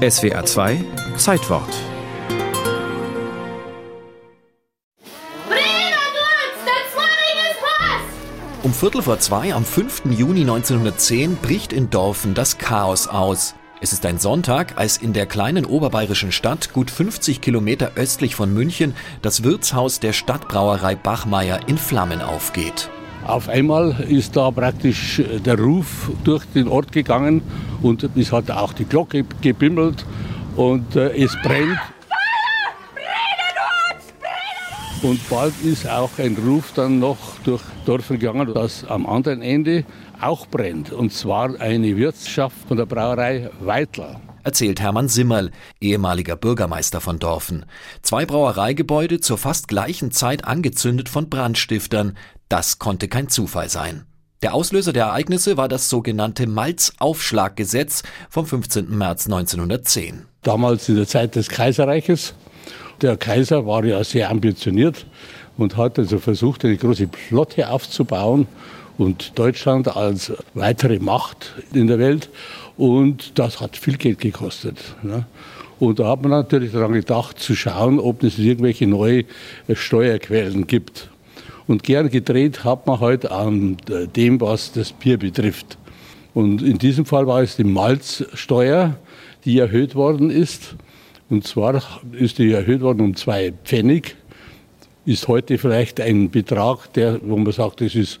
SWR 2 Zeitwort. Um Viertel vor zwei am 5. Juni 1910 bricht in Dorfen das Chaos aus. Es ist ein Sonntag, als in der kleinen oberbayerischen Stadt, gut 50 Kilometer östlich von München, das Wirtshaus der Stadtbrauerei Bachmeier in Flammen aufgeht. Auf einmal ist da praktisch der Ruf durch den Ort gegangen und es hat auch die Glocke gebimmelt und äh, es brennt. Und bald ist auch ein Ruf dann noch durch Dorf gegangen, dass am anderen Ende auch brennt. Und zwar eine Wirtschaft von der Brauerei Weitler erzählt Hermann Simmerl, ehemaliger Bürgermeister von Dorfen. Zwei Brauereigebäude zur fast gleichen Zeit angezündet von Brandstiftern. Das konnte kein Zufall sein. Der Auslöser der Ereignisse war das sogenannte Malzaufschlaggesetz vom 15. März 1910. Damals in der Zeit des Kaiserreiches. Der Kaiser war ja sehr ambitioniert und hat also versucht, eine große Flotte aufzubauen und Deutschland als weitere Macht in der Welt. Und das hat viel Geld gekostet. Ne? Und da hat man natürlich daran gedacht, zu schauen, ob es irgendwelche neue Steuerquellen gibt. Und gern gedreht hat man halt an dem, was das Bier betrifft. Und in diesem Fall war es die Malzsteuer, die erhöht worden ist. Und zwar ist die erhöht worden um zwei Pfennig. Ist heute vielleicht ein Betrag, der, wo man sagt, das ist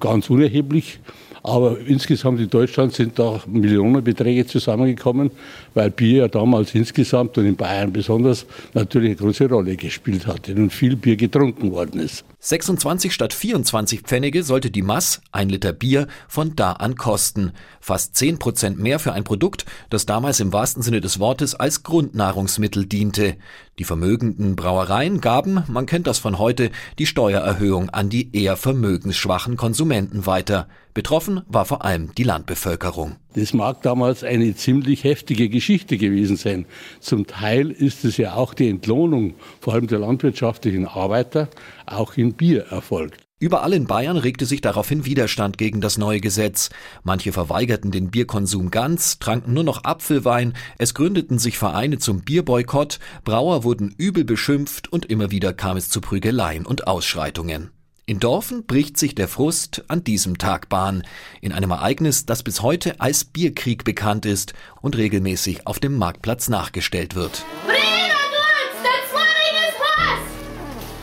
ganz unerheblich. Aber insgesamt in Deutschland sind da Millionenbeträge zusammengekommen, weil Bier ja damals insgesamt und in Bayern besonders natürlich eine große Rolle gespielt hat und viel Bier getrunken worden ist. 26 statt 24 Pfennige sollte die Mass, ein Liter Bier, von da an kosten. Fast 10 Prozent mehr für ein Produkt, das damals im wahrsten Sinne des Wortes als Grundnahrungsmittel diente. Die vermögenden Brauereien gaben, man kennt das von heute, die Steuererhöhung an die eher vermögensschwachen Konsumenten weiter. Betroffen war vor allem die Landbevölkerung. Das mag damals eine ziemlich heftige Geschichte gewesen sein. Zum Teil ist es ja auch die Entlohnung, vor allem der landwirtschaftlichen Arbeiter, auch in Bier erfolgt. Überall in Bayern regte sich daraufhin Widerstand gegen das neue Gesetz. Manche verweigerten den Bierkonsum ganz, tranken nur noch Apfelwein, es gründeten sich Vereine zum Bierboykott, Brauer wurden übel beschimpft und immer wieder kam es zu Prügeleien und Ausschreitungen. In Dorfen bricht sich der Frust an diesem Tag Bahn, in einem Ereignis, das bis heute als Bierkrieg bekannt ist und regelmäßig auf dem Marktplatz nachgestellt wird.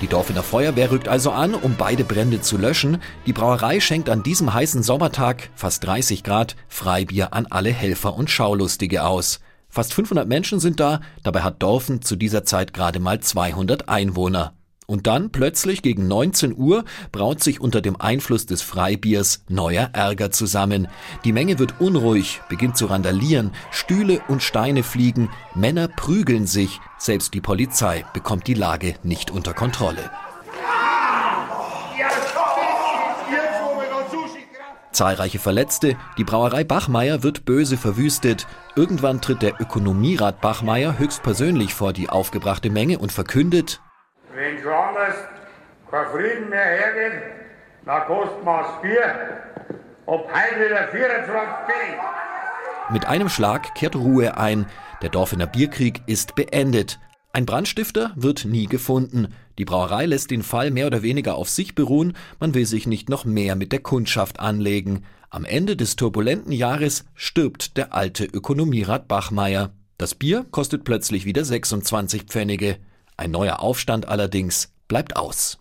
Die Dorfener Feuerwehr rückt also an, um beide Brände zu löschen. Die Brauerei schenkt an diesem heißen Sommertag, fast 30 Grad, Freibier an alle Helfer und Schaulustige aus. Fast 500 Menschen sind da, dabei hat Dorfen zu dieser Zeit gerade mal 200 Einwohner. Und dann plötzlich gegen 19 Uhr braut sich unter dem Einfluss des Freibiers neuer Ärger zusammen. Die Menge wird unruhig, beginnt zu randalieren, Stühle und Steine fliegen, Männer prügeln sich, selbst die Polizei bekommt die Lage nicht unter Kontrolle. Zahlreiche Verletzte, die Brauerei Bachmeier wird böse verwüstet. Irgendwann tritt der Ökonomierat Bachmeier höchstpersönlich vor die aufgebrachte Menge und verkündet, wenn anders kein Frieden mehr hergeht, dann kostet man Bier. Ob heute wieder 24 Pfennig. Mit einem Schlag kehrt Ruhe ein. Der Dorfener Bierkrieg ist beendet. Ein Brandstifter wird nie gefunden. Die Brauerei lässt den Fall mehr oder weniger auf sich beruhen. Man will sich nicht noch mehr mit der Kundschaft anlegen. Am Ende des turbulenten Jahres stirbt der alte Ökonomierat Bachmeier. Das Bier kostet plötzlich wieder 26 Pfennige. Ein neuer Aufstand allerdings bleibt aus.